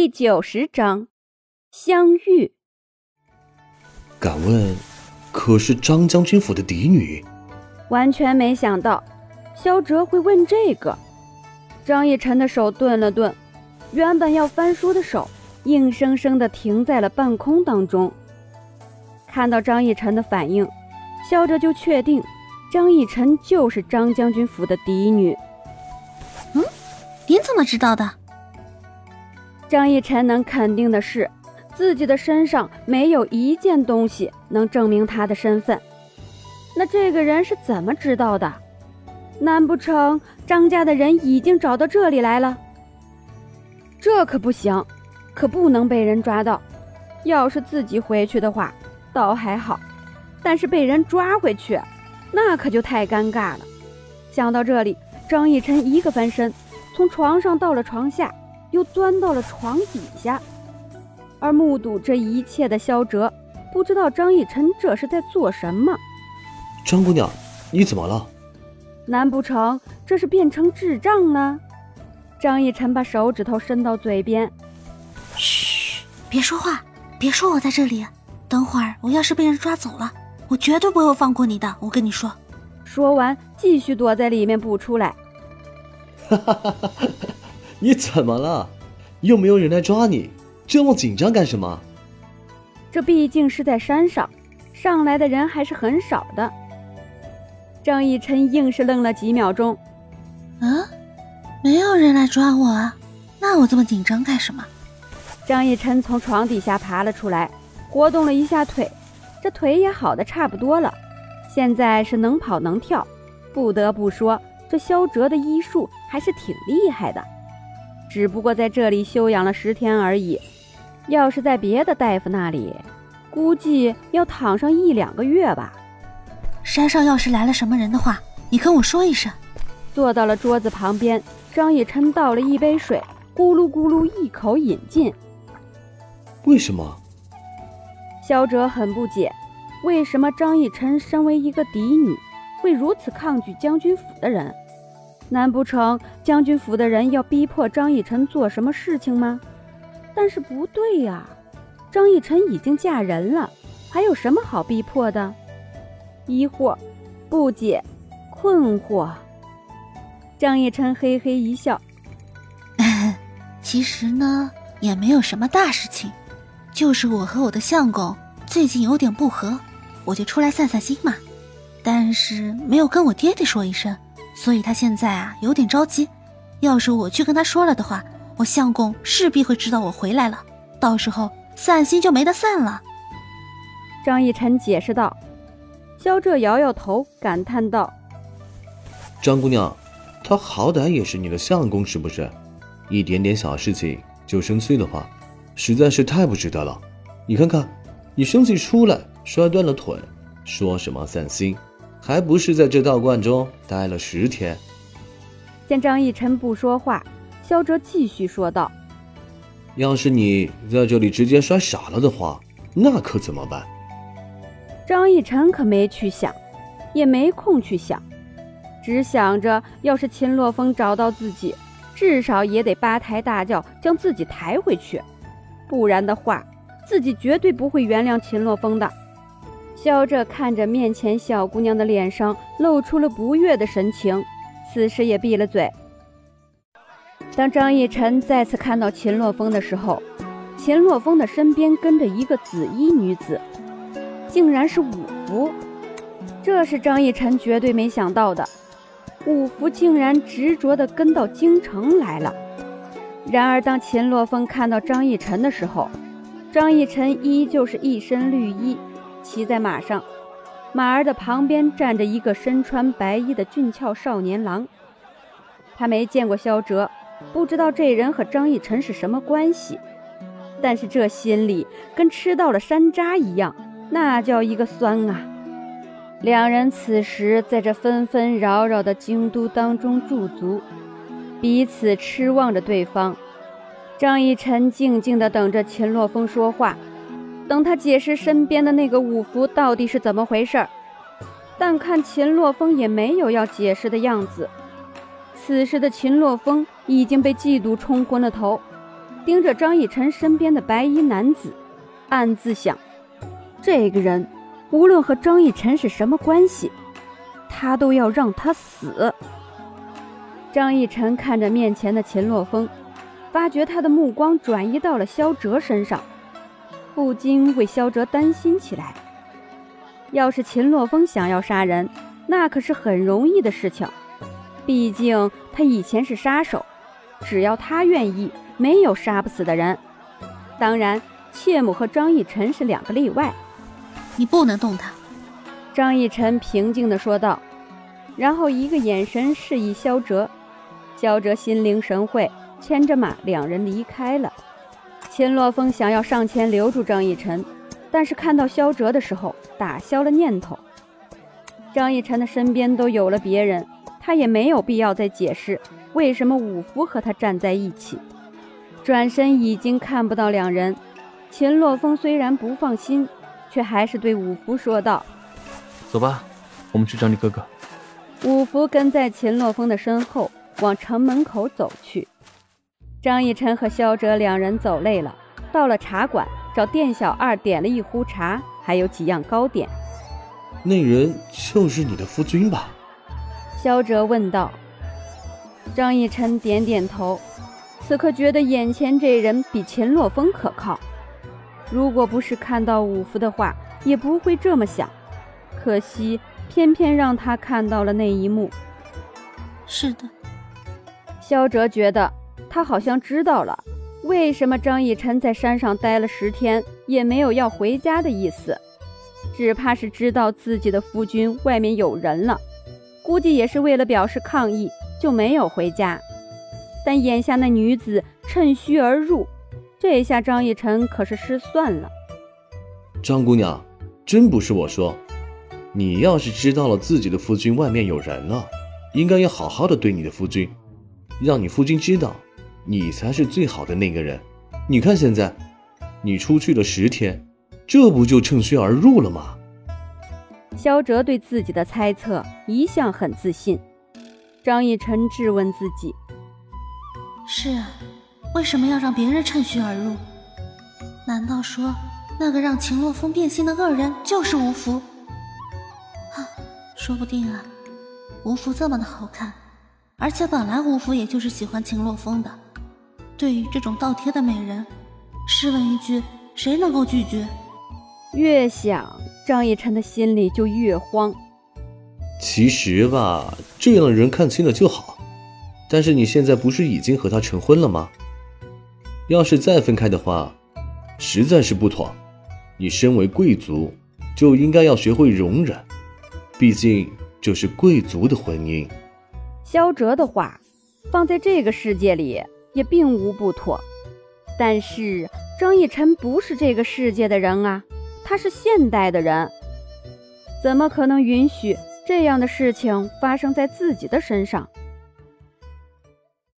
第九十章相遇。敢问，可是张将军府的嫡女？完全没想到，萧哲会问这个。张逸晨的手顿了顿，原本要翻书的手，硬生生的停在了半空当中。看到张逸晨的反应，萧哲就确定，张逸晨就是张将军府的嫡女。嗯，您怎么知道的？张逸晨能肯定的是，自己的身上没有一件东西能证明他的身份。那这个人是怎么知道的？难不成张家的人已经找到这里来了？这可不行，可不能被人抓到。要是自己回去的话，倒还好；但是被人抓回去，那可就太尴尬了。想到这里，张逸晨一个翻身，从床上到了床下。又钻到了床底下，而目睹这一切的萧哲不知道张逸晨这是在做什么。张姑娘，你怎么了？难不成这是变成智障了？张逸晨把手指头伸到嘴边，嘘，别说话，别说我在这里。等会儿我要是被人抓走了，我绝对不会放过你的。我跟你说。说完，继续躲在里面不出来。哈哈哈哈哈。你怎么了？又没有人来抓你，这么紧张干什么？这毕竟是在山上，上来的人还是很少的。张逸琛硬是愣了几秒钟。啊，没有人来抓我啊？那我这么紧张干什么？张逸琛从床底下爬了出来，活动了一下腿，这腿也好的差不多了，现在是能跑能跳。不得不说，这萧哲的医术还是挺厉害的。只不过在这里休养了十天而已，要是在别的大夫那里，估计要躺上一两个月吧。山上要是来了什么人的话，你跟我说一声。坐到了桌子旁边，张逸琛倒了一杯水，咕噜咕噜一口饮尽。为什么？萧哲很不解，为什么张逸琛身为一个嫡女，会如此抗拒将军府的人？难不成将军府的人要逼迫张逸晨做什么事情吗？但是不对呀，张逸晨已经嫁人了，还有什么好逼迫的？疑惑、不解、困惑。张逸晨嘿嘿一笑，其实呢，也没有什么大事情，就是我和我的相公最近有点不和，我就出来散散心嘛。但是没有跟我爹爹说一声。所以他现在啊有点着急，要是我去跟他说了的话，我相公势必会知道我回来了，到时候散心就没得散了。张逸晨解释道。萧哲摇摇头，感叹道：“张姑娘，他好歹也是你的相公，是不是？一点点小事情就生气的话，实在是太不值得了。你看看，你生气出来摔断了腿，说什么散心？”还不是在这道观中待了十天。见张逸晨不说话，萧哲继续说道：“要是你在这里直接摔傻了的话，那可怎么办？”张逸晨可没去想，也没空去想，只想着要是秦洛风找到自己，至少也得八抬大轿将自己抬回去，不然的话，自己绝对不会原谅秦洛风的。笑着看着面前小姑娘的脸上露出了不悦的神情，此时也闭了嘴。当张逸晨再次看到秦洛风的时候，秦洛风的身边跟着一个紫衣女子，竟然是五福。这是张逸晨绝对没想到的，五福竟然执着地跟到京城来了。然而，当秦洛风看到张逸晨的时候，张逸晨依旧是一身绿衣。骑在马上，马儿的旁边站着一个身穿白衣的俊俏少年郎。他没见过萧哲，不知道这人和张逸晨是什么关系，但是这心里跟吃到了山楂一样，那叫一个酸啊！两人此时在这纷纷扰扰的京都当中驻足，彼此痴望着对方。张逸晨静静地等着秦洛风说话。等他解释身边的那个五福到底是怎么回事儿，但看秦洛风也没有要解释的样子。此时的秦洛风已经被嫉妒冲昏了头，盯着张逸晨身边的白衣男子，暗自想：这个人无论和张逸晨是什么关系，他都要让他死。张逸晨看着面前的秦洛风，发觉他的目光转移到了萧哲身上，不禁为萧哲担心起来。要是秦洛风想要杀人，那可是很容易的事情，毕竟他以前是杀手，只要他愿意，没有杀不死的人。当然，切姆和张逸晨是两个例外。你不能动他，张逸晨平静地说道，然后一个眼神示意萧哲。萧哲心领神会，牵着马，两人离开了。秦洛风想要上前留住张逸晨，但是看到萧哲的时候，打消了念头。张逸晨的身边都有了别人，他也没有必要再解释为什么五福和他站在一起。转身已经看不到两人，秦洛风虽然不放心，却还是对五福说道：“走吧，我们去找你哥哥。”五福跟在秦洛风的身后。往城门口走去，张逸晨和萧哲两人走累了，到了茶馆，找店小二点了一壶茶，还有几样糕点。那人就是你的夫君吧？萧哲问道。张逸晨点点头，此刻觉得眼前这人比秦洛风可靠。如果不是看到五福的话，也不会这么想。可惜，偏偏让他看到了那一幕。是的。萧哲觉得他好像知道了为什么张逸晨在山上待了十天也没有要回家的意思，只怕是知道自己的夫君外面有人了，估计也是为了表示抗议就没有回家。但眼下那女子趁虚而入，这下张逸晨可是失算了。张姑娘，真不是我说，你要是知道了自己的夫君外面有人了，应该要好好的对你的夫君。让你夫君知道，你才是最好的那个人。你看现在，你出去了十天，这不就趁虚而入了吗？萧哲对自己的猜测一向很自信。张逸晨质问自己：是啊，为什么要让别人趁虚而入？难道说那个让秦洛风变心的恶人就是吴福？啊，说不定啊，吴福这么的好看。而且本来吴福也就是喜欢秦洛风的，对于这种倒贴的美人，试问一句，谁能够拒绝？越想，张逸晨的心里就越慌。其实吧，这样的人看清了就好。但是你现在不是已经和他成婚了吗？要是再分开的话，实在是不妥。你身为贵族，就应该要学会容忍，毕竟这是贵族的婚姻。萧哲的话，放在这个世界里也并无不妥。但是张逸晨不是这个世界的人啊，他是现代的人，怎么可能允许这样的事情发生在自己的身上？